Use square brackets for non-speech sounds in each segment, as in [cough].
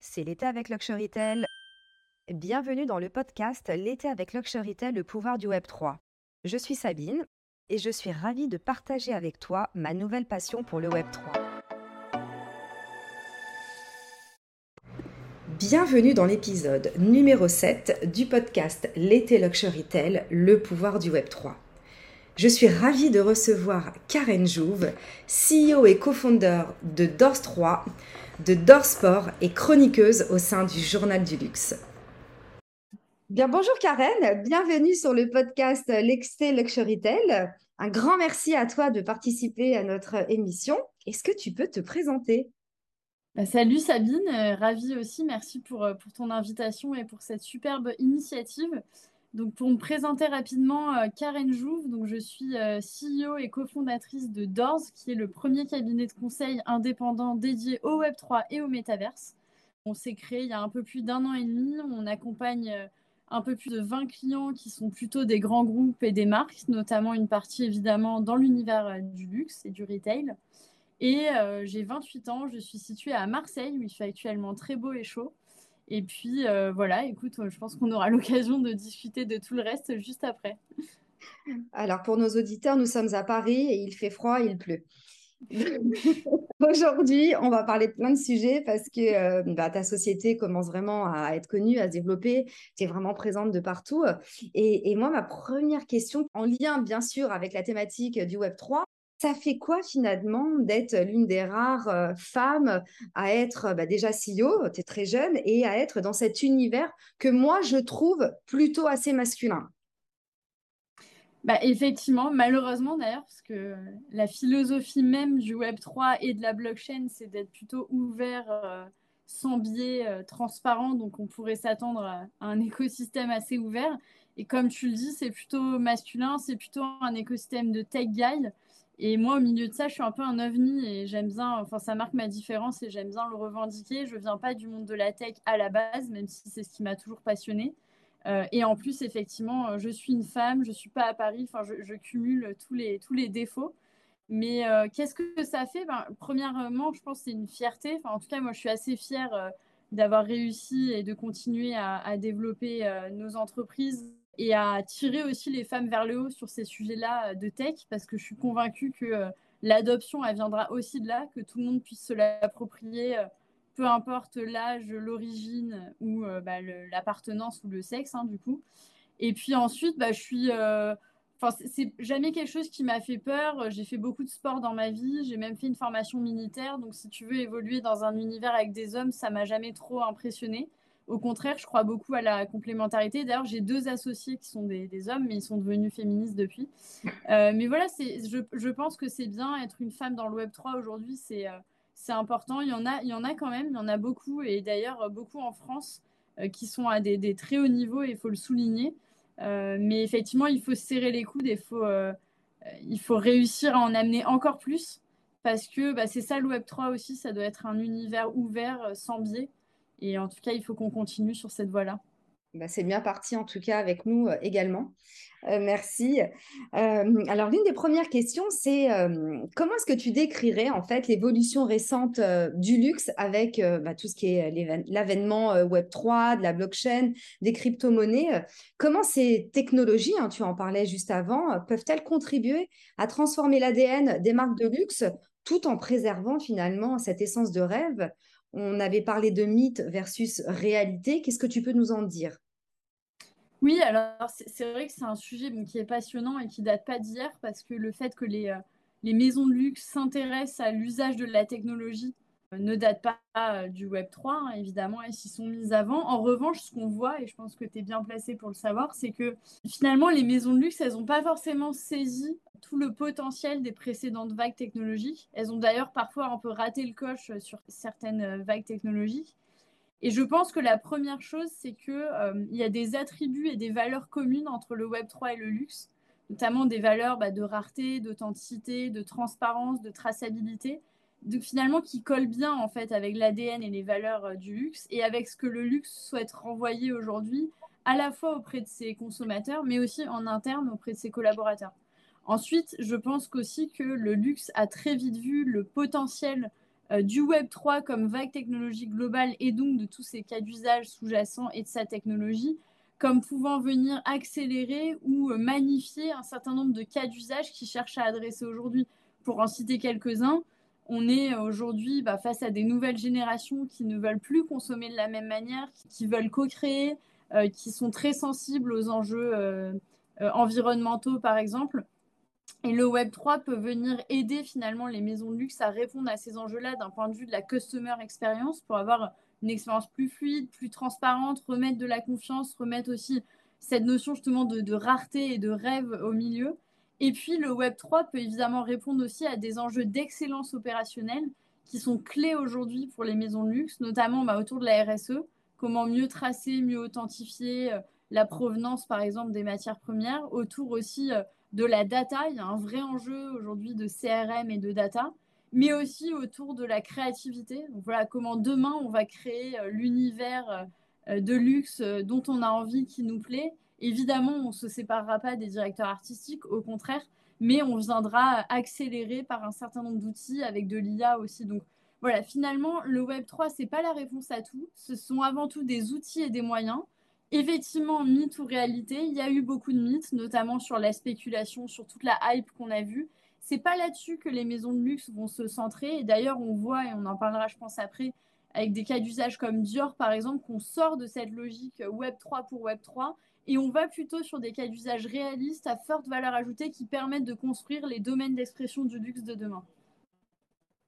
c'est l'été avec Luxurytel. Bienvenue dans le podcast L'été avec Luxurytel, le pouvoir du Web 3. Je suis Sabine et je suis ravie de partager avec toi ma nouvelle passion pour le Web 3. Bienvenue dans l'épisode numéro 7 du podcast L'été Luxurytel, le pouvoir du Web 3. Je suis ravie de recevoir Karen Jouve, CEO et co-founder de DORS 3, de DOR Sport et chroniqueuse au sein du Journal du Luxe. Bien, bonjour Karen, bienvenue sur le podcast L'Excès Luxury Tale. Un grand merci à toi de participer à notre émission. Est-ce que tu peux te présenter? Bah, Salut Sabine, euh, ravie aussi, merci pour, euh, pour ton invitation et pour cette superbe initiative. Donc, pour me présenter rapidement, euh, Karen Jouve, donc je suis euh, CEO et cofondatrice de Doors, qui est le premier cabinet de conseil indépendant dédié au Web3 et au métaverse. On s'est créé il y a un peu plus d'un an et demi. On accompagne euh, un peu plus de 20 clients qui sont plutôt des grands groupes et des marques, notamment une partie évidemment dans l'univers du luxe et du retail. Et j'ai 28 ans, je suis située à Marseille, où il fait actuellement très beau et chaud. Et puis euh, voilà, écoute, je pense qu'on aura [laughs] l'occasion de discuter de tout le reste juste après. Alors pour nos auditeurs, nous sommes à Paris et il fait froid, il pleut. [laughs] Aujourd'hui, on va parler de plein de sujets parce que euh, bah, ta société commence vraiment à être connue, à se développer. Tu es vraiment présente de partout. Et, et, moi, ma première question, en lien bien sûr avec la thématique du Web 3, ça fait quoi finalement d'être l'une des rares euh, femmes à être bah, déjà CEO, tu es très jeune, et à être dans cet univers que moi je trouve plutôt assez masculin? Bah, effectivement, malheureusement d'ailleurs, parce que la philosophie même du Web3 et de la blockchain, c'est d'être plutôt ouvert, euh, sans biais, euh, transparent. Donc on pourrait s'attendre à, un écosystème assez ouvert. Et comme tu le dis, c'est plutôt masculin, c'est plutôt un écosystème de tech guy. Et moi, au milieu de ça, je suis un peu un ovni et j'aime bien, enfin, ça marque ma différence et j'aime bien le revendiquer. Je viens pas du monde de la tech à la base, même si c'est ce qui m'a toujours passionné. Euh, et en plus, effectivement, euh, je suis une femme, je suis pas à Paris, enfin, je, cumule tous les, tous les défauts. Mais euh, qu'est-ce que ça fait? Ben, Premièrement, je pense que c'est une fierté. En tout cas, moi, je suis assez fière d'avoir réussi et de continuer à développer nos entreprises et à tirer aussi les femmes vers le haut sur ces sujets-là euh, de tech, parce que je suis convaincue que euh, l'adoption, elle viendra aussi de là, que tout le monde puisse se l'approprier, euh, peu importe l'âge, l'origine ou bah, l'appartenance ou le sexe, hein, du coup. Et puis ensuite, bah, je suis... Enfin, c'est jamais quelque chose qui m'a fait peur. J'ai fait beaucoup de sport dans ma vie. J'ai même fait une formation militaire. Donc, si tu veux évoluer dans un univers avec des hommes, ça m'a jamais trop impressionné. Au contraire, je crois beaucoup à la complémentarité. D'ailleurs, j'ai deux associés qui sont des, hommes, mais ils sont devenus féministes depuis. Euh, mais voilà, je, pense que c'est bien être une femme dans le Web 3 aujourd'hui, c'est euh, c'est important. Il y, en a, il y en a quand même, il y en a beaucoup, et d'ailleurs beaucoup en France euh, qui sont à des, très hauts niveaux, et il faut le souligner. mais effectivement, il faut serrer les coudes, faut, il faut réussir à en amener encore plus, parce que bah, c'est ça le Web 3 aussi, ça doit être un univers ouvert, sans biais. Et en tout cas, il faut qu'on continue sur cette voie-là. Bah, c'est bien parti en tout cas avec nous euh, également. Euh, merci. Euh, alors l'une des premières questions, c'est comment est-ce que tu décrirais en fait l'évolution récente du luxe avec bah, tout ce qui est l'avènement Web 3, de la blockchain, des crypto-monnaies Comment ces technologies, hein, tu en parlais juste avant, peuvent-elles contribuer à transformer l'ADN des marques de luxe tout en préservant finalement cette essence de rêve? On avait parlé de mythe versus réalité. Qu'est-ce que tu peux nous en dire? Oui, alors c'est vrai que c'est un sujet qui est passionnant et qui date pas d'hier parce que le fait que les, euh, maisons de luxe s'intéressent à l'usage de la technologie ne date pas euh, du Web 3, hein, évidemment, et s'y sont mises avant. En revanche, ce qu'on voit, et je pense que tu es bien placé pour le savoir, c'est que finalement, les maisons de luxe, elles n'ont pas forcément saisi tout le potentiel des précédentes vagues technologiques. Elles ont d'ailleurs parfois un peu raté le coche sur certaines euh, vagues technologiques. Et je pense que la première chose, c'est qu'il euh, y a des attributs et des valeurs communes entre le Web 3 et le luxe, notamment des valeurs bah, de rareté, d'authenticité, de transparence, de traçabilité, de, finalement qui collent bien en fait avec l'ADN et les valeurs euh, du luxe et avec ce que le luxe souhaite renvoyer aujourd'hui, à la fois auprès de ses consommateurs, mais aussi en interne auprès de ses collaborateurs. Ensuite, je pense qu'aussi que le luxe a très vite vu le potentiel du Web 3 comme vague technologique globale et donc de tous ces cas d'usage sous-jacents et de sa technologie comme pouvant venir accélérer ou magnifier un certain nombre de cas d'usage qui cherchent à adresser aujourd'hui. Pour en citer quelques-uns, on est aujourd'hui bah, face à des nouvelles générations qui ne veulent plus consommer de la même manière, qui, veulent co-créer, euh, qui sont très sensibles aux enjeux euh, euh, environnementaux, par exemple. Et le Web 3 peut venir aider finalement les maisons de luxe à répondre à ces enjeux-là d'un point de vue de la customer experience pour avoir une expérience plus fluide, plus transparente, remettre de la confiance, remettre aussi cette notion justement de rareté et de rêve au milieu. Et puis le Web 3 peut évidemment répondre aussi à des enjeux d'excellence opérationnelle qui sont clés aujourd'hui pour les maisons de luxe, notamment bah, autour de la RSE, comment mieux tracer, mieux authentifier euh, la provenance par exemple des matières premières, autour aussi euh, de la data, il y a un vrai enjeu aujourd'hui de CRM et de data, mais aussi autour de la créativité. Donc voilà comment demain on va créer euh, l'univers de luxe dont on a envie, qui nous plaît, Évidemment, on ne se séparera pas des directeurs artistiques, au contraire, mais on viendra accélérer par un certain nombre d'outils avec de l'IA aussi. Donc voilà, finalement, le Web 3, ce n'est pas la réponse à tout. Ce sont avant tout des outils et des moyens. Effectivement, mythe ou réalité, il y a eu beaucoup de mythes, notamment sur la spéculation, sur toute la hype qu'on a vue. C'est pas là-dessus que les maisons de luxe vont se centrer. Et d'ailleurs, on voit, et on en parlera, je pense, après, avec des cas d'usage comme Dior, par exemple, qu'on sort de cette logique Web 3 pour Web 3 et on va plutôt sur des cas d'usage réalistes à forte valeur ajoutée qui permettent de construire les domaines d'expression du luxe de demain.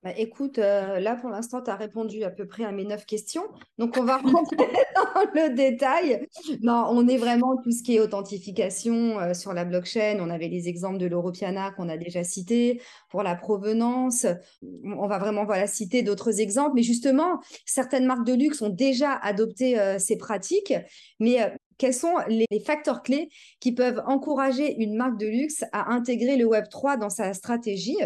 Bah, écoute, euh, là pour l'instant, tu as répondu à peu près à mes neuf questions. Donc, on va [laughs] rentrer dans le détail. Non, on est vraiment tout ce qui est authentification euh, sur la blockchain. On avait les exemples de l'Europiana qu'on a déjà cités pour la provenance. On va vraiment voilà, citer d'autres exemples. Mais justement, certaines marques de luxe ont déjà adopté euh, ces pratiques. Mais quels sont les facteurs clés qui peuvent encourager une marque de luxe à intégrer le Web 3 dans sa stratégie?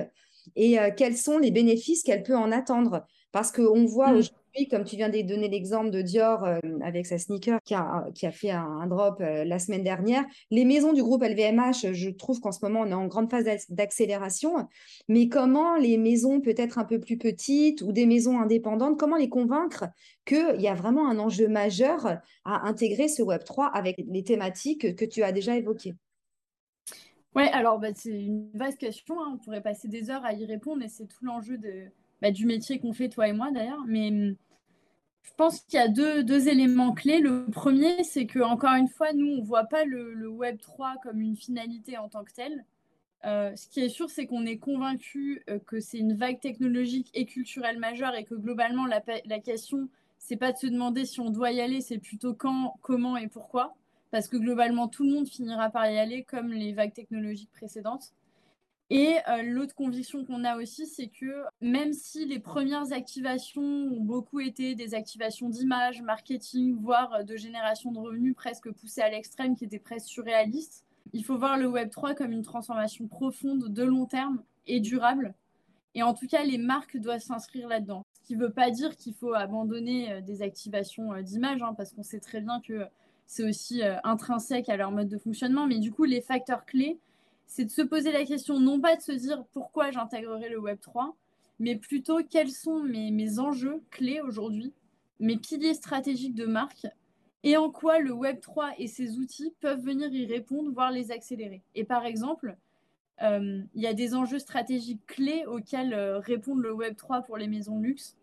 Et euh, quels sont les bénéfices qu'elle peut en attendre? Parce qu'on voit mm. aujourd'hui comme tu viens de donner l'exemple de Dior euh, avec sa sneaker qui a, qui a fait un, drop euh, la semaine dernière, les maisons du groupe LVMH, je trouve qu'en ce moment, on est en grande phase d'accélération. Mais comment les maisons peut-être un peu plus petites ou des maisons indépendantes, comment les convaincre qu'il y a vraiment un enjeu majeur à intégrer ce Web3 avec les thématiques que tu as déjà évoquées? Oui, alors bah, c'est une vaste question. Hein. On pourrait passer des heures à y répondre et c'est tout l'enjeu bah, du métier qu'on fait, toi et moi d'ailleurs. Mais hum, je pense qu'il y a deux, éléments clés. Le premier, c'est que encore une fois, nous, on ne voit pas le, Web 3 comme une finalité en tant que telle. Euh, ce qui est sûr, c'est qu'on est convaincu euh, que c'est une vague technologique et culturelle majeure et que globalement, la, la question, c'est pas de se demander si on doit y aller, c'est plutôt quand, comment et pourquoi. Parce que globalement, tout le monde finira par y aller comme les vagues technologiques précédentes. Et euh, l'autre conviction qu'on a aussi, c'est que même si les premières activations ont beaucoup été des activations d'image, marketing, voire euh, de génération de revenus presque poussées à l'extrême, qui étaient presque surréalistes, il faut voir le Web 3 comme une transformation profonde, de long terme et durable. Et en tout cas, les marques doivent s'inscrire là-dedans. Ce qui ne veut pas dire qu'il faut abandonner euh, des activations d'image, hein, parce qu'on sait très bien que c'est aussi intrinsèque à leur mode de fonctionnement. Mais du coup, les facteurs clés, c'est de se poser la question, non pas de se dire pourquoi j'intégrerai le Web 3, mais plutôt quels sont mes, enjeux clés aujourd'hui, mes piliers stratégiques de marque, et en quoi le Web 3 et ses outils peuvent venir y répondre, voire les accélérer. Et par exemple, euh, il y a des enjeux stratégiques clés auxquels euh, répondre le Web 3 pour les maisons de luxe.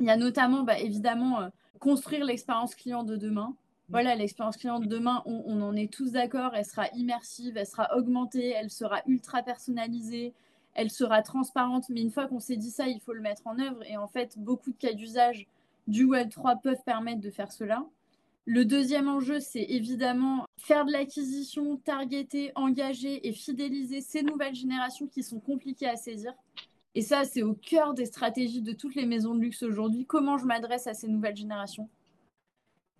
Il y a notamment, bah, évidemment, euh, construire l'expérience client de demain, voilà, l'expérience client de demain, on, en est tous d'accord, elle sera immersive, elle sera augmentée, elle sera ultra personnalisée, elle sera transparente. Mais une fois qu'on s'est dit ça, il faut le mettre en œuvre. Et en fait, beaucoup de cas d'usage du Web3 peuvent permettre de faire cela. Le deuxième enjeu, c'est évidemment faire de l'acquisition, targeter, engager et fidéliser ces nouvelles générations qui sont compliquées à saisir. Et ça, c'est au cœur des stratégies de toutes les maisons de luxe aujourd'hui. Comment je m'adresse à ces nouvelles générations?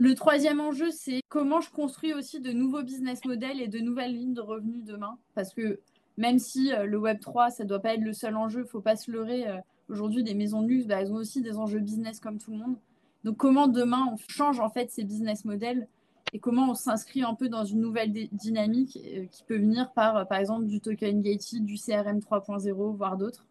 Le troisième enjeu, c'est comment je construis aussi de nouveaux business models et de nouvelles lignes de revenus demain. Parce que même si euh, le Web 3, ça ne doit pas être le seul enjeu, il ne faut pas se leurrer. Euh, aujourd'hui, des maisons de luxe, bah, elles ont aussi des enjeux business comme tout le monde. Donc comment demain on change en fait ces business models et comment on s'inscrit un peu dans une nouvelle dynamique euh, qui peut venir par, par exemple, du token gated, du CRM 3.0, voire d'autres.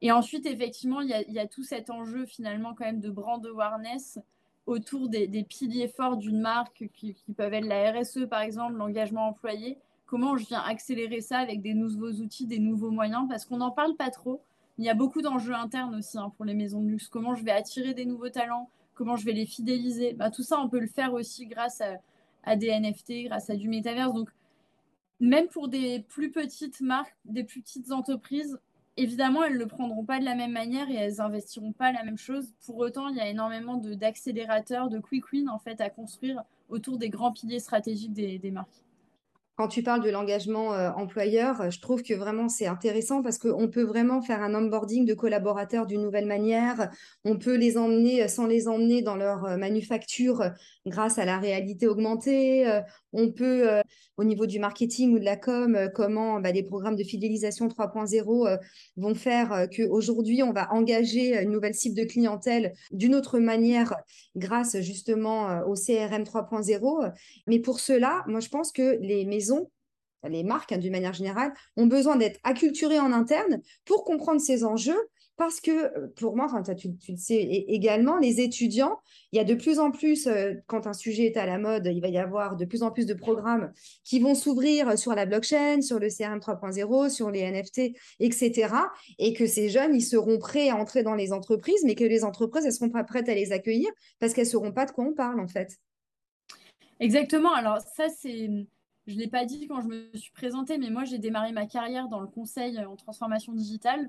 Et ensuite, effectivement, il y, a, tout cet enjeu finalement quand même de brand awareness autour des, piliers forts d'une marque qui, peuvent être la RSE par exemple, l'engagement employé. Comment je viens accélérer ça avec des nouveaux outils, des nouveaux moyens? Parce qu'on n'en parle pas trop. Il y a beaucoup d'enjeux internes aussi hein, pour les maisons de luxe. Comment je vais attirer des nouveaux talents? Comment je vais les fidéliser? Bah, Tout ça, on peut le faire aussi grâce à, des NFT, grâce à du métaverse. Donc, même pour des plus petites marques, des plus petites entreprises, évidemment, elles ne le prendront pas de la même manière et elles investiront pas la même chose. Pour autant, il y a énormément d'accélérateurs, de, quick win en fait à construire autour des grands piliers stratégiques des marques quand tu parles de l'engagement euh, employeur, je trouve que vraiment c'est intéressant parce qu'on peut vraiment faire un onboarding de collaborateurs d'une nouvelle manière. On peut les emmener sans les emmener dans leur euh, manufacture grâce à la réalité augmentée. Euh, on peut, au niveau du marketing ou de la com, comment bah, des programmes de fidélisation 3.0 vont faire qu'aujourd'hui, on va engager une nouvelle cible de clientèle d'une autre manière grâce justement au CRM 3.0. Mais pour cela, moi, je pense que les maisons les marques, hein, d'une manière générale, ont besoin d'être acculturées en interne pour comprendre ces enjeux parce que euh, pour moi, tu, le sais également, les étudiants, il y a de plus en plus, euh, quand un sujet est à la mode, il va y avoir de plus en plus de programmes qui vont s'ouvrir sur la blockchain, sur le CRM 3.0, sur les NFT, etc. Et que ces jeunes, ils seront prêts à entrer dans les entreprises, mais que les entreprises, elles ne seront pas prêtes à les accueillir parce qu'elles ne sauront pas de quoi on parle, en fait. Exactement. Alors ça, c'est... Je ne l'ai pas dit quand je me suis présentée, mais moi, j'ai démarré ma carrière dans le conseil en transformation digitale.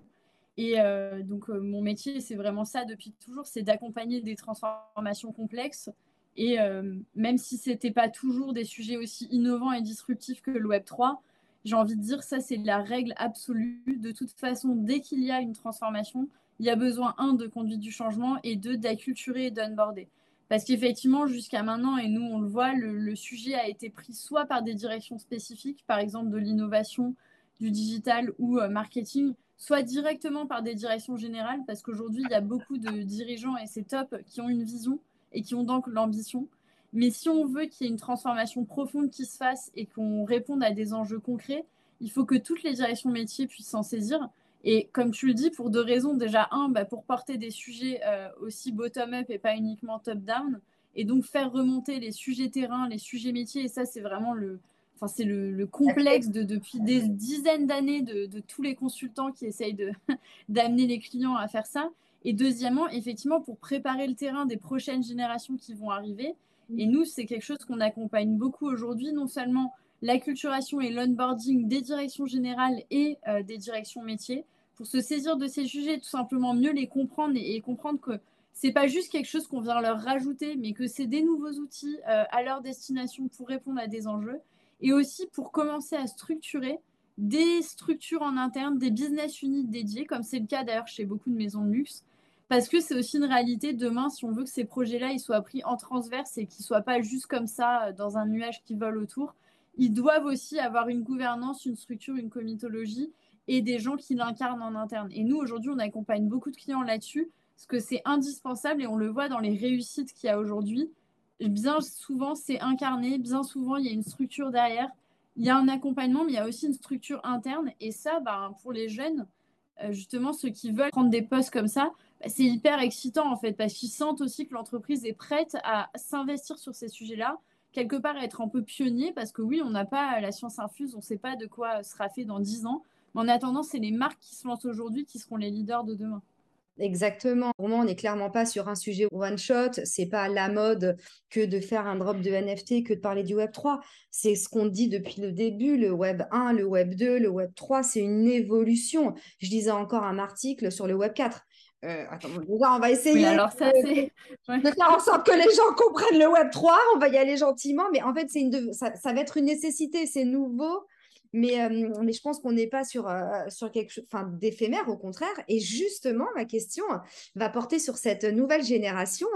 Et euh, donc, euh, mon métier, c'est vraiment ça depuis toujours, c'est d'accompagner des transformations complexes. Et euh, même si ce n'était pas toujours des sujets aussi innovants et disruptifs que le Web 3, j'ai envie de dire ça, c'est la règle absolue. De toute façon, dès qu'il y a une transformation, il y a besoin, un, de conduite du changement et deux, d'acculturer et d'onboarder. Parce qu'effectivement, jusqu'à maintenant, et nous on le voit, le, sujet a été pris soit par des directions spécifiques, par exemple de l'innovation, du digital ou marketing, soit directement par des directions générales, parce qu'aujourd'hui, il y a beaucoup de dirigeants, et c'est top, qui ont une vision et qui ont donc l'ambition. Mais si on veut qu'il y ait une transformation profonde qui se fasse et qu'on réponde à des enjeux concrets, il faut que toutes les directions métiers puissent s'en saisir. Et comme tu le dis, pour deux raisons. Déjà, un, bah, pour porter des sujets euh, aussi bottom-up et pas uniquement top-down. Et donc faire remonter les sujets terrain, les sujets métiers. Et ça, c'est vraiment le, Enfin, c'est le, complexe de, depuis des dizaines d'années de, tous les consultants qui essayent [laughs] d'amener les clients à faire ça. Et deuxièmement, effectivement, pour préparer le terrain des prochaines générations qui vont arriver. Et nous, c'est quelque chose qu'on accompagne beaucoup aujourd'hui, non seulement l'acculturation et l'onboarding des directions générales et euh, des directions métiers, pour se saisir de ces sujets, tout simplement mieux les comprendre et, comprendre que c'est pas juste quelque chose qu'on vient leur rajouter, mais que c'est des nouveaux outils euh, à leur destination pour répondre à des enjeux et aussi pour commencer à structurer des structures en interne, des business units dédiés, comme c'est le cas d'ailleurs chez beaucoup de maisons de luxe, parce que c'est aussi une réalité demain, si on veut que ces projets-là ils soient pris en transverse et qu'ils soient pas juste comme ça euh, dans un nuage qui vole autour, ils doivent aussi avoir une gouvernance, une structure, une comitologie et des gens qui l'incarnent en interne. Et nous, aujourd'hui, on accompagne beaucoup de clients là-dessus, parce que c'est indispensable et on le voit dans les réussites qu'il y a aujourd'hui bien souvent, c'est incarné, bien souvent, il y a une structure derrière. Il y a un accompagnement, mais il y a aussi une structure interne. Et ça, bah, pour les jeunes, euh, justement, ceux qui veulent prendre des postes comme ça, bah, c'est hyper excitant, en fait, parce qu'ils sentent aussi que l'entreprise est prête à s'investir sur ces sujets-là, quelque part être un peu pionnier, parce que oui, on n'a pas la science infuse, on ne sait pas de quoi sera fait dans 10 ans. Mais en attendant, c'est les marques qui se lancent aujourd'hui qui seront les leaders de demain. Exactement. Pour moi, on n'est clairement pas sur un sujet one shot. C'est pas la mode que de faire un drop de NFT, que de parler du Web 3. C'est ce qu'on dit depuis le début. Le Web 1, le Web 2, le Web 3, c'est une évolution. Je lisais encore un article sur le Web 4. Euh, attends, on va essayer alors ça, de, faire en sorte que les gens comprennent le Web 3. On va y aller gentiment, mais en fait, c'est une ça, ça va être une nécessité. C'est nouveau mais, euh, mais je pense qu'on n'est pas sur, euh, sur quelque chose d'éphémère, au contraire. Et justement, ma question va porter sur cette nouvelle génération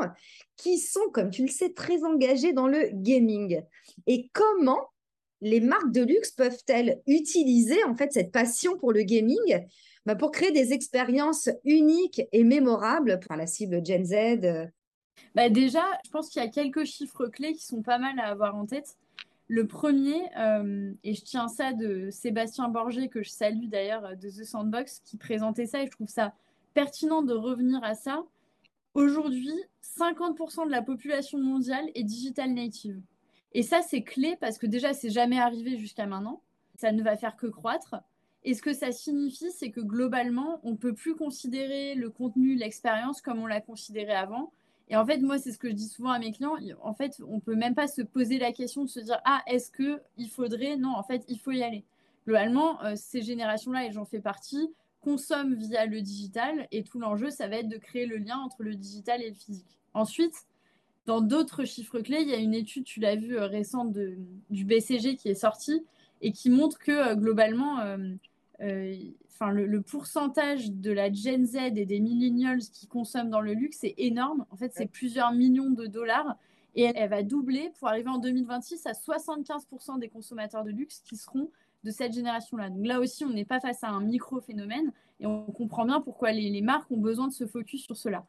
qui sont, comme tu le sais, très engagées dans le gaming. Et comment les marques de luxe peuvent-elles utiliser en fait cette passion pour le gaming bah, pour créer des expériences uniques et mémorables pour la cible Gen Z bah Déjà, je pense qu'il y a quelques chiffres clés qui sont pas mal à avoir en tête. Le premier, euh, et je tiens ça de Sébastien Borgé, que je salue d'ailleurs de The Sandbox, qui présentait ça, et je trouve ça pertinent de revenir à ça. Aujourd'hui, 50% de la population mondiale est digital native. Et ça, c'est clé parce que déjà, c'est jamais arrivé jusqu'à maintenant. Ça ne va faire que croître. Et ce que ça signifie, c'est que globalement, on ne peut plus considérer le contenu, l'expérience comme on l'a considéré avant. Et en fait, moi, c'est ce que je dis souvent à mes clients. En fait, on ne peut même pas se poser la question de se dire Ah, est-ce qu'il faudrait? Non, en fait, il faut y aller. Globalement, euh, ces générations-là, et j'en fais partie, consomment via le digital. Et tout l'enjeu, ça va être de créer le lien entre le digital et le physique. Ensuite, dans d'autres chiffres clés, il y a une étude, tu l'as vu, euh, récente du BCG qui est sortie et qui montre que euh, globalement, enfin, le, pourcentage de la Gen Z et des millennials qui consomment dans le luxe est énorme. En fait, c'est plusieurs millions de dollars. Et elle, va doubler pour arriver en 2026 à 75% des consommateurs de luxe qui seront de cette génération-là. Donc là aussi, on n'est pas face à un micro-phénomène et on comprend bien pourquoi les, les, marques ont besoin de se focus sur cela.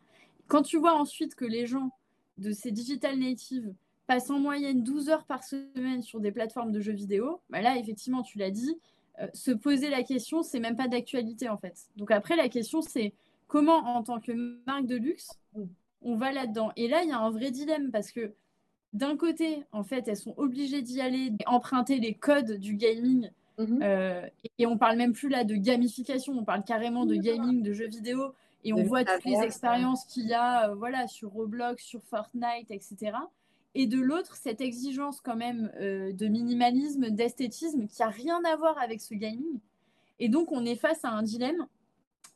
Quand tu vois ensuite que les gens de ces digital natives passent en moyenne 12 heures par semaine sur des plateformes de jeux vidéo, bah là, effectivement, tu l'as dit, euh, se poser la question, c'est même pas d'actualité en fait. Donc après, la question, c'est comment en tant que marque de luxe, on va là-dedans. Et là, il y a un vrai dilemme parce que d'un côté, en fait, elles sont obligées d'y aller, d'emprunter les codes du gaming. Mhm. Euh, et on parle même plus là de gamification, on parle carrément de gaming, de jeux vidéo. Et on voit toutes les expériences qu'il y a euh, voilà, sur Roblox, sur Fortnite, etc et de l'autre, cette exigence quand même euh, de minimalisme, d'esthétisme qui a rien à voir avec ce gaming. Et donc, on est face à un dilemme.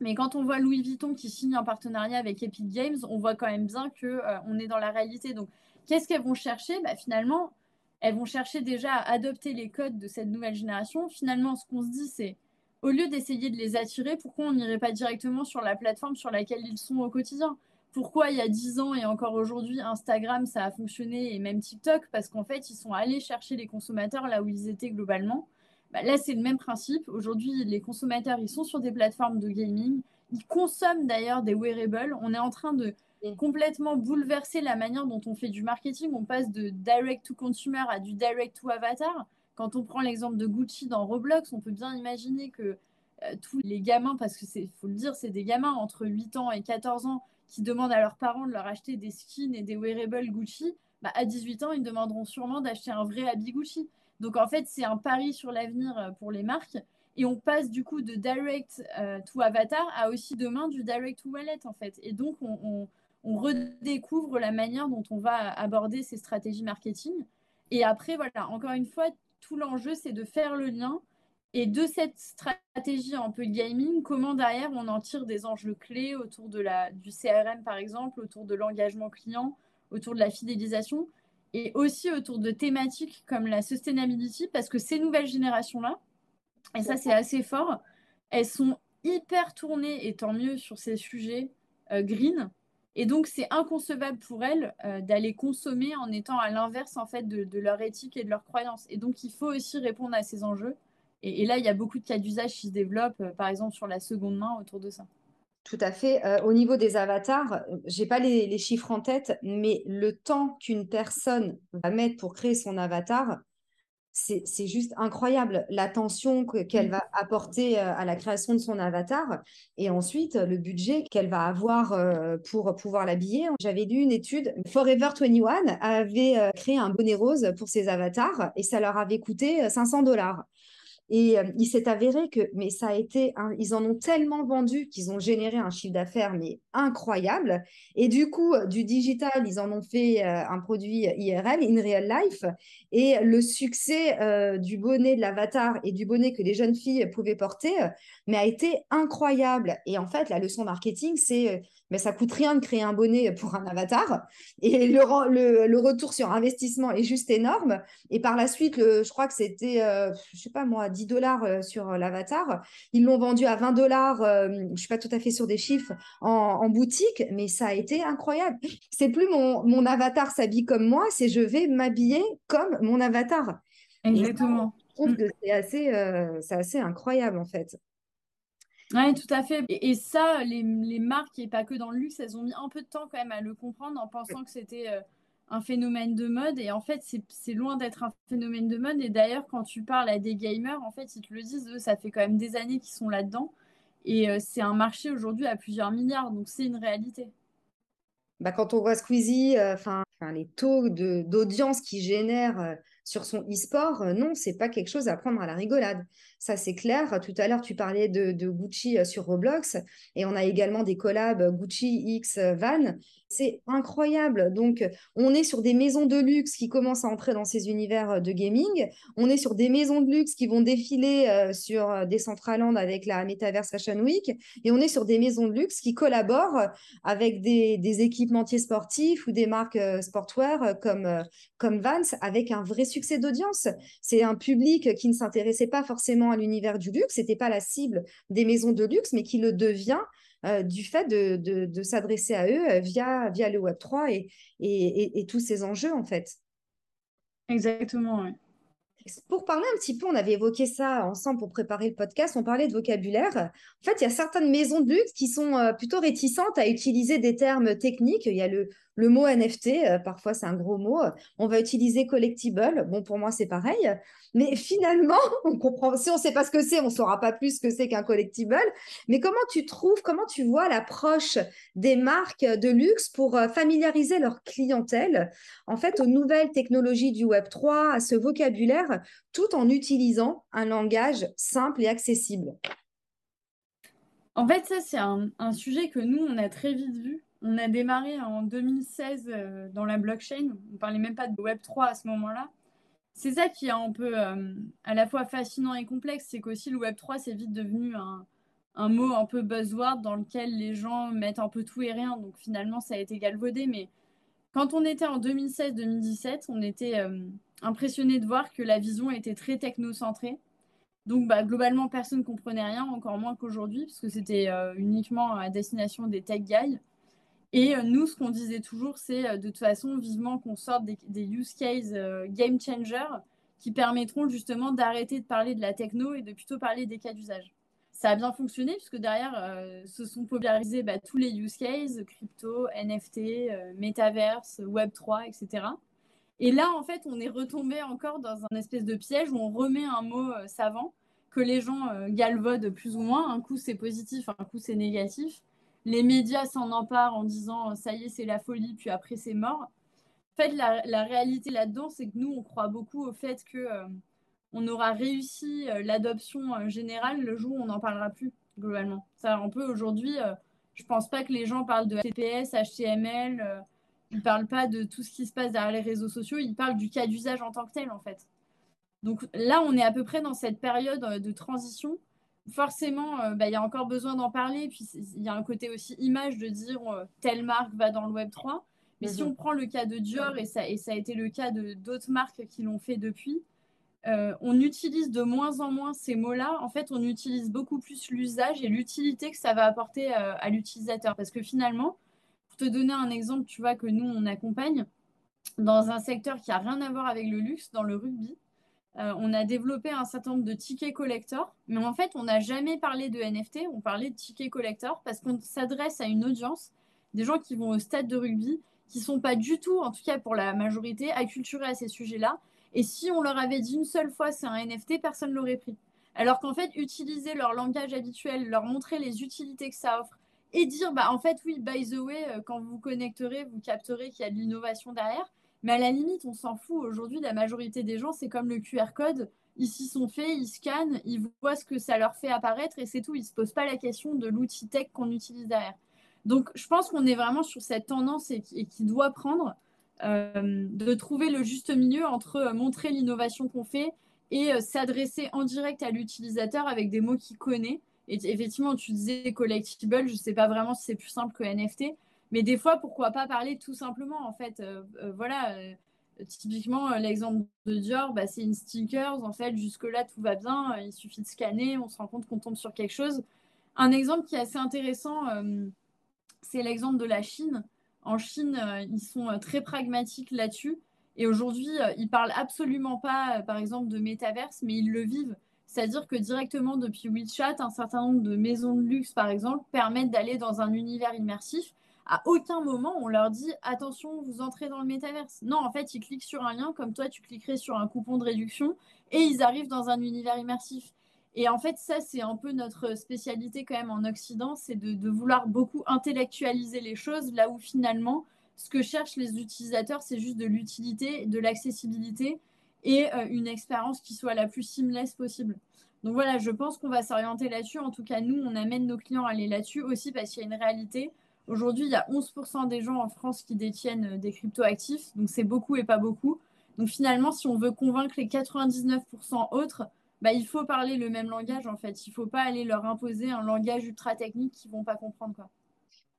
Mais quand on voit Louis Vuitton qui signe un partenariat avec Epic Games, on voit quand même bien que euh, on est dans la réalité. Donc, qu'est-ce qu'elles vont chercher? Bah, Finalement, elles vont chercher déjà à adopter les codes de cette nouvelle génération. Finalement, ce qu'on se dit, c'est au lieu d'essayer de les attirer, pourquoi on n'irait pas directement sur la plateforme sur laquelle ils sont au quotidien? Pourquoi il y a 10 ans et encore aujourd'hui, Instagram, ça a fonctionné et même TikTok, parce qu'en fait, ils sont allés chercher les consommateurs là où ils étaient globalement. Bah, là, c'est le même principe. Aujourd'hui, les consommateurs, ils sont sur des plateformes de gaming. Ils consomment d'ailleurs des wearables. On est en train de complètement bouleverser la manière dont on fait du marketing. On passe de direct to consumer à du direct to avatar. Quand on prend l'exemple de Gucci dans Roblox, on peut bien imaginer que euh, tous les gamins, parce que c'est faut le dire, c'est des gamins entre 8 ans et 14 ans, qui demandent à leurs parents de leur acheter des skins et des wearables Gucci, bah, à 18 ans, ils demanderont sûrement d'acheter un vrai habit Gucci. Donc en fait, c'est un pari sur l'avenir euh, pour les marques. Et on passe du coup de direct euh, to avatar à aussi demain du direct to wallet en fait. Et donc on, redécouvre la manière dont on va aborder ces stratégies marketing. Et après, voilà, encore une fois, tout l'enjeu, c'est de faire le lien et de cette stratégie un peu gaming, comment derrière on en tire des enjeux clés autour de la, du CRM par exemple, autour de l'engagement client, autour de la fidélisation et aussi autour de thématiques comme la sustainability? Parce que ces nouvelles générations-là, et ça c'est assez fort, elles sont hyper tournées et tant mieux sur ces sujets euh, green. Et donc, c'est inconcevable pour elles euh, d'aller consommer en étant à l'inverse en fait de, de, leur éthique et de leurs croyances. Et donc, il faut aussi répondre à ces enjeux. Et, là, il y a beaucoup de cas d'usage qui se développent, euh, par exemple sur la seconde main autour de ça. Tout à fait. Euh, au niveau des avatars, j'ai pas les, chiffres en tête, mais le temps qu'une personne va mettre pour créer son avatar, c'est juste incroyable l'attention qu'elle va apporter euh, à la création de son avatar et ensuite le budget qu'elle va avoir pour pouvoir l'habiller. J'avais lu une étude, Forever 21 avait créé un bonnet rose pour ses avatars et ça leur avait coûté 500 dollars. Et euh, il s'est avéré que, mais ça a été, ils en ont tellement vendu qu'ils ont généré un chiffre d'affaires mais incroyable. Et du coup, euh, du digital, ils en ont fait euh, un produit IRL, in real life. Et le succès du bonnet de l'avatar et du bonnet que les jeunes filles pouvaient porter, mais a été incroyable. Et en fait, la leçon marketing, c'est mais ça coûte rien de créer un bonnet pour un avatar. Et le, le, retour sur investissement est juste énorme. Et par la suite, je crois que c'était, je je sais pas moi, 10 dollars euh, sur euh, l'avatar. Ils l'ont vendu à 20 dollars, euh, je ne suis pas tout à fait sur des chiffres, en, boutique, mais ça a été incroyable. C'est plus mon, mon avatar s'habille comme moi, c'est je vais m'habiller comme mon avatar. Exactement. je trouve que c'est assez, c'est assez incroyable en fait. Oui, tout à fait. Et, ça, les, marques, et pas que dans le luxe, elles ont mis un peu de temps quand même à le comprendre en pensant que c'était un phénomène de mode et en fait c'est loin d'être un phénomène de mode et d'ailleurs quand tu parles à des gamers en fait ils te le disent eux ça fait quand même des années qu'ils sont là-dedans Et c'est un marché aujourd'hui à plusieurs milliards, donc c'est une réalité. Bah, quand on voit Squeezie, enfin les taux d'audience qu'il génère sur son e-sport, euh, non, c'est pas quelque chose à prendre à la rigolade. Ça, c'est clair. Tout à l'heure, tu parlais de, Gucci euh, sur Roblox et on a également des collabs Gucci X Van. C'est incroyable. Donc, on est sur des maisons de luxe qui commencent à entrer dans ces univers euh, de gaming. On est sur des maisons de luxe qui vont défiler sur des Centraland avec la Metaverse Fashion Week. Et on est sur des maisons de luxe qui collaborent avec des, des équipementiers sportifs ou des marques sportwear comme, comme Vans avec un vrai succès d'audience. C'est un public qui ne s'intéressait pas forcément à l'univers du luxe, c'était pas la cible des maisons de luxe, mais qui le devient euh, du fait de, s'adresser à eux euh, via, via le Web3 et, et, tous ces enjeux, en fait. Exactement, oui. Pour parler un petit peu, on avait évoqué ça ensemble pour préparer le podcast, on parlait de vocabulaire. En fait, il y a certaines maisons de luxe qui sont euh, plutôt réticentes à utiliser des termes techniques. Il y a le, le mot NFT, euh, parfois c'est un gros mot. On va utiliser collectible. Bon, pour moi, c'est pareil. Mais finalement, [laughs] on comprend. Si on ne sait pas ce que c'est, on ne saura pas plus ce que c'est qu'un collectible. Mais comment tu trouves, comment tu vois l'approche des marques de luxe pour euh, familiariser leur clientèle, en fait, aux nouvelles technologies du Web 3, à ce vocabulaire, tout en utilisant un langage simple et accessible? En fait, ça, c'est un, un sujet que nous, on a très vite vu on a démarré en 2016 euh, dans la blockchain. On ne parlait même pas de Web3 à ce moment-là. C'est ça qui est un peu euh, à la fois fascinant et complexe, c'est qu'aussi le Web3, c'est vite devenu un, mot un peu buzzword dans lequel les gens mettent un peu tout et rien. Donc finalement, ça a été galvaudé. Mais quand on était en 2016-2017, on était euh, impressionné de voir que la vision était très technocentrée. Donc bah, globalement, personne ne comprenait rien, encore moins qu'aujourd'hui, parce que c'était uniquement à destination des tech guys. Et euh, nous, ce qu'on disait toujours, c'est euh, de toute façon, vivement qu'on sorte des, use cases euh, game changer qui permettront justement d'arrêter de parler de la techno et de plutôt parler des cas d'usage. Ça a bien fonctionné puisque derrière se sont popularisés bah, tous les use cases, crypto, NFT, metaverse, Web3, etc. Et là, en fait, on est retombé encore dans un espèce de piège où on remet un mot savant que les gens galvaudent plus ou moins. Un coup, c'est positif, un coup, c'est négatif les médias s'en emparent en disant ça y est, c'est la folie, puis après c'est mort. En fait, la, réalité là-dedans, c'est que nous, on croit beaucoup au fait que euh, on aura réussi euh, l'adoption euh, générale le jour où on n'en parlera plus globalement. Ça, on peut aujourd'hui, je pense pas que les gens parlent de HTTPS, HTML, ils parlent pas de tout ce qui se passe derrière les réseaux sociaux, ils parlent du cas d'usage en tant que tel en fait. Donc là, on est à peu près dans cette période de transition forcément, euh, bah, il y a encore besoin d'en parler. Puis il y a un côté aussi image de dire euh, telle marque va dans le Web 3. Mais si mhm. on prend le cas de Dior, et ça, et ça a été le cas de d'autres marques qui l'ont fait depuis, euh, on utilise de moins en moins ces mots-là. En fait, on utilise beaucoup plus l'usage et l'utilité que ça va apporter à l'utilisateur. Parce que finalement, pour te donner un exemple, tu vois, que nous, on accompagne dans un secteur qui n'a rien à voir avec le luxe, dans le rugby. Euh, on a développé un certain nombre de tickets collector, mais en fait, on n'a jamais parlé de NFT, on parlait de tickets collector parce qu'on s'adresse à une audience, des gens qui vont au stade de rugby, qui sont pas du tout, en tout cas pour la majorité, acculturés à ces sujets-là. Et si on leur avait dit une seule fois c'est un NFT, personne ne l'aurait pris. Alors qu'en fait, utiliser leur langage habituel, leur montrer les utilités que ça offre et dire, bah en fait, oui, by the way, euh, quand vous vous connecterez, vous capterez qu'il y a de l'innovation derrière mais à la limite, on s'en fout. Aujourd'hui, la majorité des gens, c'est comme le QR code. Ils s'y sont faits, ils scannent, ils voient ce que ça leur fait apparaître et c'est tout. Ils ne se posent pas la question de l'outil tech qu'on utilise derrière. Donc, je pense qu'on est vraiment sur cette tendance et qui, doit prendre euh, de trouver le juste milieu entre euh, montrer l'innovation qu'on fait et euh, s'adresser en direct à l'utilisateur avec des mots qu'il connaît. Et effectivement, tu disais collectible, je ne sais pas vraiment si c'est plus simple que NFT, mais des fois, pourquoi pas parler tout simplement, en fait. Euh, euh, voilà, euh, typiquement, l'exemple de Dior, bah, c'est une stickers. En fait, jusque-là, tout va bien. Il suffit de scanner, on se rend compte qu'on tombe sur quelque chose. Un exemple qui est assez intéressant, c'est l'exemple de la Chine. En Chine, ils sont très pragmatiques là-dessus. Et aujourd'hui, ils parlent absolument pas, par exemple, de métaverse, mais ils le vivent. C'est-à-dire que directement depuis WeChat, un certain nombre de maisons de luxe, par exemple, permettent d'aller dans un univers immersif à aucun moment on leur dit attention, vous entrez dans le métaverse. Non, en fait, ils cliquent sur un lien comme toi, tu cliquerais sur un coupon de réduction et ils arrivent dans un univers immersif. Et en fait, ça, c'est un peu notre spécialité quand même en Occident, c'est de, vouloir beaucoup intellectualiser les choses, là où finalement, ce que cherchent les utilisateurs, c'est juste de l'utilité, de l'accessibilité et euh, une expérience qui soit la plus seamless possible. Donc voilà, je pense qu'on va s'orienter là-dessus. En tout cas, nous, on amène nos clients à aller là-dessus aussi parce qu'il y a une réalité. Aujourd'hui, il y a 11% des gens en France qui détiennent euh, des crypto-actifs. Donc c'est beaucoup et pas beaucoup. Donc finalement, si on veut convaincre les 99% autres, bah, il faut parler le même langage en fait. Il ne faut pas aller leur imposer un langage ultra technique qu'ils ne vont pas comprendre.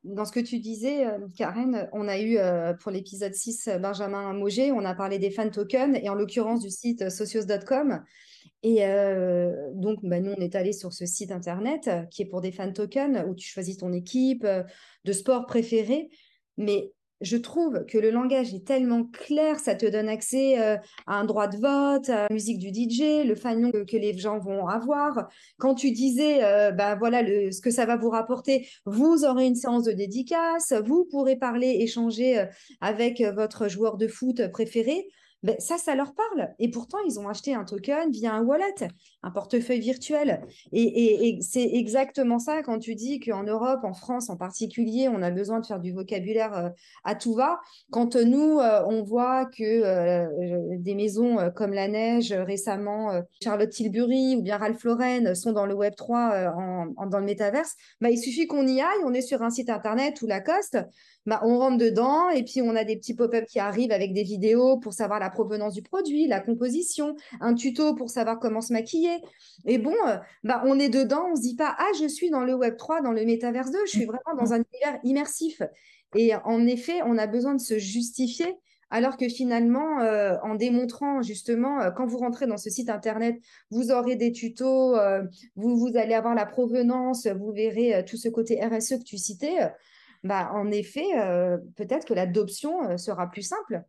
Dans ce que tu disais, euh, Karen, on a eu euh, pour l'épisode 6 Benjamin Moget, on a parlé des fan tokens et en l'occurrence du site socios.com. Et euh, donc, bah, nous, on est allé sur ce site internet qui est pour des fan tokens où tu choisis ton équipe de sport préférée. Mais je trouve que le langage est tellement clair, ça te donne accès euh, à un droit de vote, à la musique du DJ, le fanion que, les gens vont avoir. Quand tu disais, euh, ben voilà ce que ça va vous rapporter, vous aurez une séance de dédicace, vous pourrez parler, échanger euh, avec votre joueur de foot préféré. Ben, ça, ça leur parle. Et pourtant, ils ont acheté un token via un wallet, un portefeuille virtuel. Et, c'est exactement ça quand tu dis qu'en Europe, en France en particulier, on a besoin de faire du vocabulaire euh, à tout va. Quand nous, euh, on voit que euh, des maisons comme La Neige, récemment Charlotte Tilbury ou bien Ralph Lauren sont dans le Web 3, en, dans le métaverse, ben, il suffit qu'on y aille, on est sur un site internet ou Lacoste, bah, on rentre dedans et puis on a des petits pop-up qui arrivent avec des vidéos pour savoir la provenance du produit, la composition, un tuto pour savoir comment se maquiller. Et bon, euh, bah, on est dedans, on ne se dit pas Ah, je suis dans le Web 3, dans le Metaverse 2, je suis vraiment dans un univers immersif. Et en effet, on a besoin de se justifier. Alors que finalement, euh, en démontrant justement, euh, quand vous rentrez dans ce site internet, vous aurez des tutos, vous, allez avoir la provenance, vous verrez tout ce côté RSE que tu citais bah, en effet, peut-être que l'adoption sera plus simple.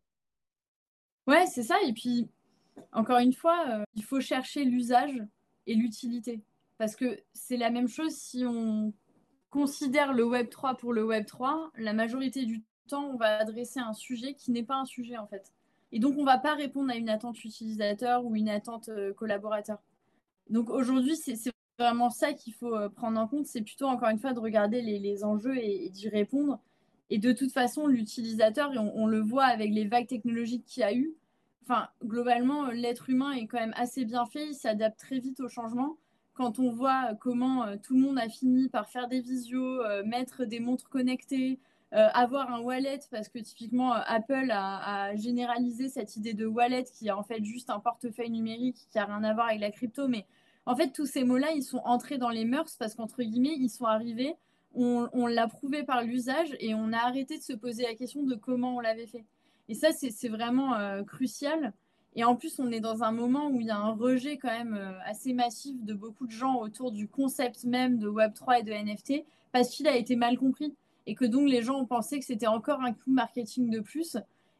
Ouais, c'est ça. Et puis, encore une fois, euh, il faut chercher l'usage et l'utilité. Parce que c'est la même chose si on considère le Web 3 pour le Web 3, la majorité du temps, on va adresser un sujet qui n'est pas un sujet en fait. Et donc, on ne va pas répondre à une attente utilisateur ou une attente collaborateur. Donc aujourd'hui, c'est vraiment ça qu'il faut euh, prendre en compte. C'est plutôt, encore une fois, de regarder les, enjeux et, d'y répondre. Et de toute façon, l'utilisateur, on, le voit avec les vagues technologiques qu'il y a eu, enfin, globalement, l'être humain est quand même assez bien fait. Il s'adapte très vite au changement. Quand on voit comment euh, tout le monde a fini par faire des visios, euh, mettre des montres connectées, avoir un wallet, parce que typiquement Apple a, a, généralisé cette idée de wallet qui est en fait juste un portefeuille numérique qui n'a rien à voir avec la crypto, mais en fait, tous ces mots-là, ils sont entrés dans les mœurs parce qu'entre guillemets, ils sont arrivés, on, l'a prouvé par l'usage et on a arrêté de se poser la question de comment on l'avait fait. Et ça, c'est vraiment euh, crucial. Et en plus, on est dans un moment où il y a un rejet quand même euh, assez massif de beaucoup de gens autour du concept même de Web3 et de NFT parce qu'il a été mal compris et que donc les gens ont pensé que c'était encore un coup marketing de plus.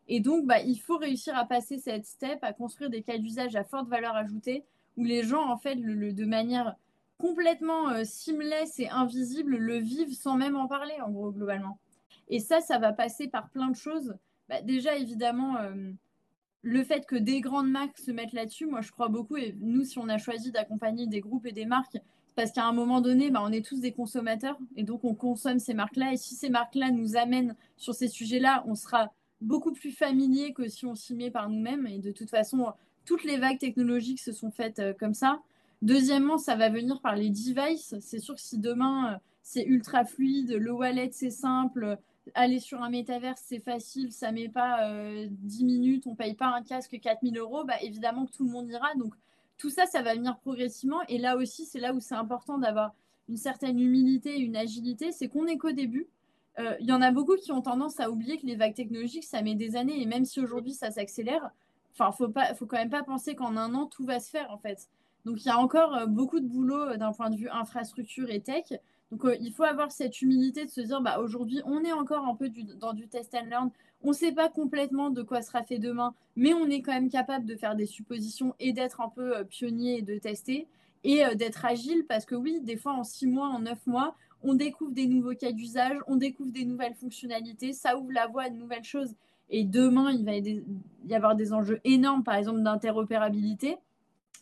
Et donc, bah, il faut réussir à passer cette step, à construire des cas d'usage à forte valeur ajoutée où les gens, en fait, de manière complètement euh, seamless et invisible, le vivent sans même en parler, en gros, globalement. Et ça, ça va passer par plein de choses. Bah, déjà, évidemment, euh, le fait que des grandes marques se mettent là-dessus, moi, je crois beaucoup. Et nous, si on a choisi d'accompagner des groupes et des marques, parce qu'à un moment donné, bah, on est tous des consommateurs et donc on consomme ces marques-là. Et si ces marques-là nous amènent sur ces sujets-là, on sera beaucoup plus familier que si on s'y met par nous-mêmes. Et de toute façon, toutes les vagues technologiques se sont faites euh, comme ça. Deuxièmement, ça va venir par les devices. C'est sûr que si demain euh, c'est ultra fluide, le wallet c'est simple, aller sur un métaverse c'est facile, ça met pas 10 euh, minutes, on paye pas un casque 4000 euros, bah, évidemment que tout le monde ira. Donc tout ça, ça va venir progressivement. Et là aussi, c'est là où c'est important d'avoir une certaine humilité, une agilité. C'est qu'on n'est qu'au début. Il y en a beaucoup qui ont tendance à oublier que les vagues technologiques, ça met des années. Et même si aujourd'hui ça s'accélère, Enfin, faut pas, faut quand même pas penser qu'en un an tout va se faire en fait. Donc il y a encore euh, beaucoup de boulot euh, d'un point de vue infrastructure et tech. Donc euh, il faut avoir cette humilité de se dire bah aujourd'hui on est encore un peu dans du test and learn. On ne sait pas complètement de quoi sera fait demain, mais on est quand même capable de faire des suppositions et d'être un peu pionnier et de tester et d'être agile parce que oui, des fois en six mois, en neuf mois, on découvre des nouveaux cas d'usage, on découvre des nouvelles fonctionnalités, ça ouvre la voie à de nouvelles choses. Et demain, il va y avoir des enjeux énormes, par exemple, d'interopérabilité.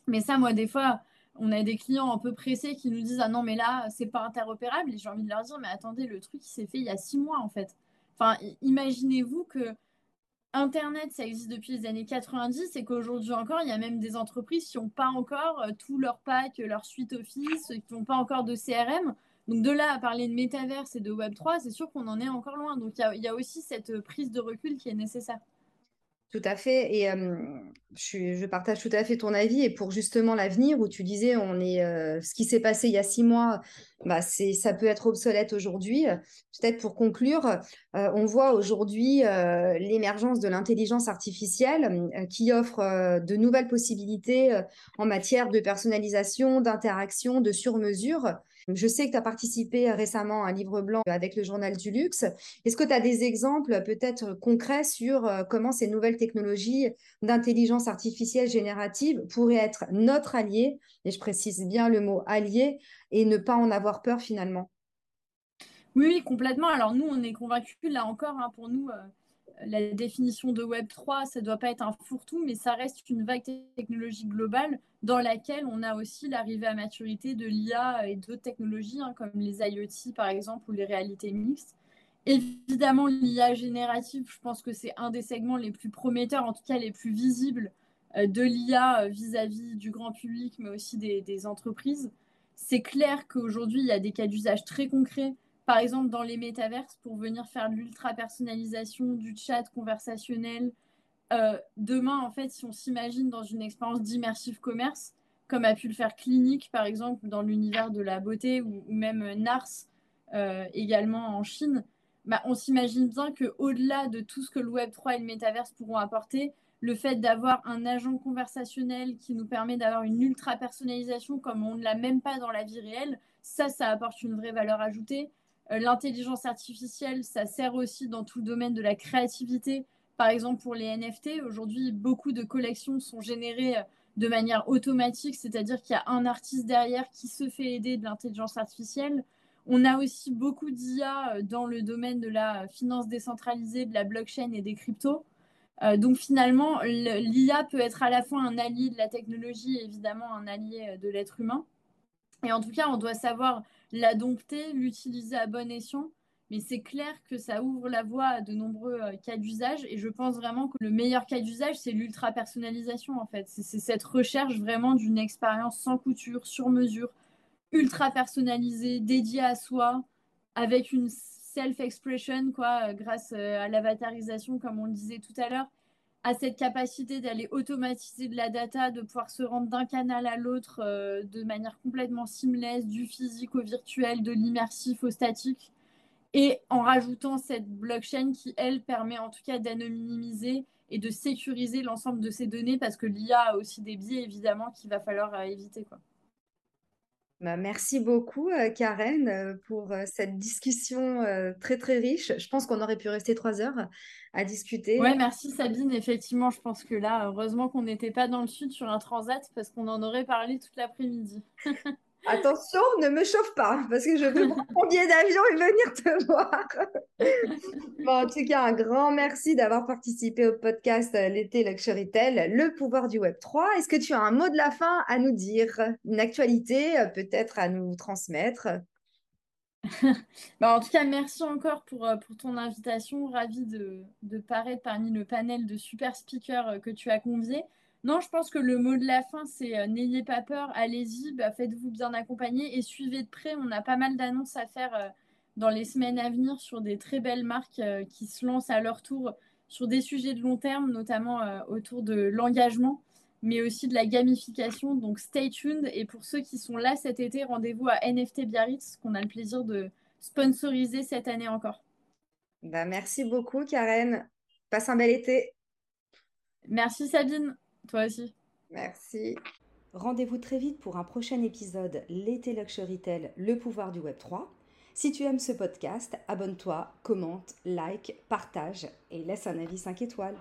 Mais ça, moi, des fois, on a des clients un peu pressés qui nous disent ah non mais là c'est pas interopérable et j'ai envie de leur dire mais attendez le truc il s'est fait il y a six mois en fait. Enfin imaginez-vous que Internet ça existe depuis les années 90 et qu'aujourd'hui encore il y a même des entreprises qui n'ont pas encore euh, tout leur pack, leur suite Office, qui n'ont pas encore de CRM. Donc de là à parler de métaverse et de Web 3, c'est sûr qu'on en est encore loin. Donc il y, a aussi cette prise de recul qui est nécessaire. Tout à fait. Et je, partage tout à fait ton avis. Et pour justement l'avenir, où tu disais, on est, ce qui s'est passé il y a six mois, bah, ça peut être obsolète aujourd'hui. Peut-être pour conclure, on voit aujourd'hui l'émergence de l'intelligence artificielle qui offre de nouvelles possibilités en matière de personnalisation, d'interaction, de sur-mesure. Je sais que tu as participé récemment à un livre blanc avec le journal du luxe. Est-ce que tu as des exemples peut-être concrets sur euh, comment ces nouvelles technologies d'intelligence artificielle générative pourraient être notre allié, et je précise bien le mot allié, et ne pas en avoir peur finalement? Oui, complètement. Alors nous, on est convaincus, là encore, hein, pour nous, euh, la définition de Web 3, ça ne doit pas être un fourre-tout, mais ça reste une vague technologique globale dans laquelle on a aussi l'arrivée à maturité de l'IA et d'autres technologies, hein, comme les IoT par exemple, ou les réalités mixtes. Évidemment, l'IA générative, je pense que c'est un des segments les plus prometteurs, en tout cas les plus visibles euh, de l'IA euh, vis-à-vis du grand public, mais aussi des, des entreprises. C'est clair qu'aujourd'hui, il y a des cas d'usage très concrets par exemple dans les métaverses pour venir faire de l'ultra personnalisation, du chat conversationnel. Euh, demain, en fait, si on s'imagine dans une expérience d'immersive commerce, comme a pu le faire Clinique, par exemple, dans l'univers de la beauté, ou, même Nars euh, également en Chine, bah, on s'imagine bien qu'au-delà de tout ce que le Web 3 et le métaverse pourront apporter, le fait d'avoir un agent conversationnel qui nous permet d'avoir une ultra personnalisation comme on ne l'a même pas dans la vie réelle, ça, ça apporte une vraie valeur ajoutée. Euh, l'intelligence artificielle, ça sert aussi dans tout le domaine de la créativité. Par exemple, pour les NFT, aujourd'hui, beaucoup de collections sont générées euh, de manière automatique, c'est-à-dire qu'il y a un artiste derrière qui se fait aider de l'intelligence artificielle. On a aussi beaucoup d'IA euh, dans le domaine de la finance décentralisée, de la blockchain et des cryptos. donc finalement, l'IA peut être à la fois un allié de la technologie et évidemment un allié de l'être humain. Et en tout cas, on doit savoir la dompter, l'utiliser à bon escient. Mais c'est clair que ça ouvre la voie à de nombreux euh, cas d'usage. Et je pense vraiment que le meilleur cas d'usage, c'est l'ultra-personnalisation, en fait. C'est cette recherche vraiment d'une expérience sans couture, sur mesure, ultra personnalisée, dédiée à soi, avec une self-expression, quoi, euh, grâce euh, à l'avatarisation, comme on le disait tout à l'heure à cette capacité d'aller automatiser de la data, de pouvoir se rendre d'un canal à l'autre euh, de manière complètement seamless, du physique au virtuel, de l'immersif au statique, et en rajoutant cette blockchain qui, elle, permet en tout cas d'anonymiser et de sécuriser l'ensemble de ces données, parce que l'IA a aussi des biais, évidemment, qu'il va falloir euh, éviter. Quoi. Bah, merci beaucoup, euh, Karen, euh, pour euh, cette discussion très, très riche. Je pense qu'on aurait pu rester trois heures à discuter. Oui, merci Sabine. Effectivement, je pense que là, heureusement qu'on n'était pas dans le sud sur un transat parce qu'on en aurait parlé toute l'après-midi. [laughs] Attention, ne me chauffe pas, parce que je veux prendre mon billet d'avion et venir te voir. en tout cas, un grand merci d'avoir participé au podcast euh, L'été Luxury Tel, le pouvoir du Web 3. Est-ce que tu as un mot de la fin à nous dire Une actualité euh, peut-être à nous transmettre? [laughs] Bah, en tout cas, merci encore pour, euh, pour ton invitation. Ravi de, de paraître parmi le panel de super speakers que tu as conviés. Non, je pense que le mot de la fin, c'est euh, n'ayez pas peur, allez-y, bah, faites-vous bien accompagner et suivez de près. On a pas mal d'annonces à faire euh, dans les semaines à venir sur des très belles marques euh, qui se lancent à leur tour sur des sujets de long terme, notamment autour de l'engagement, mais aussi de la gamification. Donc stay tuned. Et pour ceux qui sont là cet été, rendez-vous à NFT Biarritz, qu'on a le plaisir de sponsoriser cette année encore. Bah, merci beaucoup, Karen. Passe un bel été. Merci, Sabine. Toi aussi. Merci. Rendez-vous très vite pour un prochain épisode L'été Luxury Tell, le pouvoir du Web 3. Si tu aimes ce podcast, abonne-toi, commente, like, partage et laisse un avis 5 étoiles.